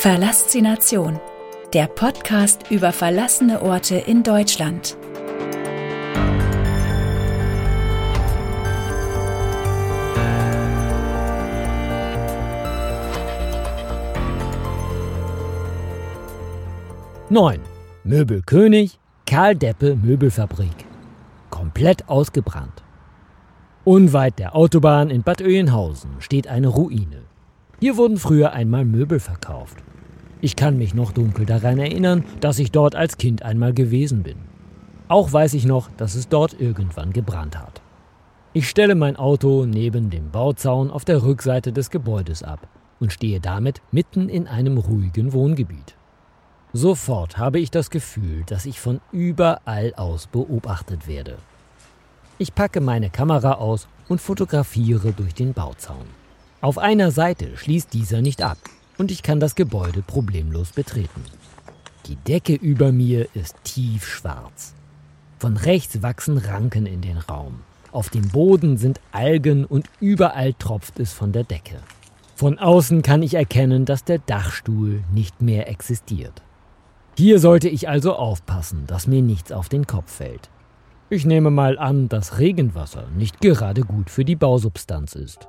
Verlassination, der Podcast über verlassene Orte in Deutschland. Neun. Möbelkönig, Karl Deppe Möbelfabrik. Komplett ausgebrannt. Unweit der Autobahn in Bad Oeynhausen steht eine Ruine. Hier wurden früher einmal Möbel verkauft. Ich kann mich noch dunkel daran erinnern, dass ich dort als Kind einmal gewesen bin. Auch weiß ich noch, dass es dort irgendwann gebrannt hat. Ich stelle mein Auto neben dem Bauzaun auf der Rückseite des Gebäudes ab und stehe damit mitten in einem ruhigen Wohngebiet. Sofort habe ich das Gefühl, dass ich von überall aus beobachtet werde. Ich packe meine Kamera aus und fotografiere durch den Bauzaun. Auf einer Seite schließt dieser nicht ab und ich kann das Gebäude problemlos betreten. Die Decke über mir ist tiefschwarz. Von rechts wachsen Ranken in den Raum. Auf dem Boden sind Algen und überall tropft es von der Decke. Von außen kann ich erkennen, dass der Dachstuhl nicht mehr existiert. Hier sollte ich also aufpassen, dass mir nichts auf den Kopf fällt. Ich nehme mal an, dass Regenwasser nicht gerade gut für die Bausubstanz ist.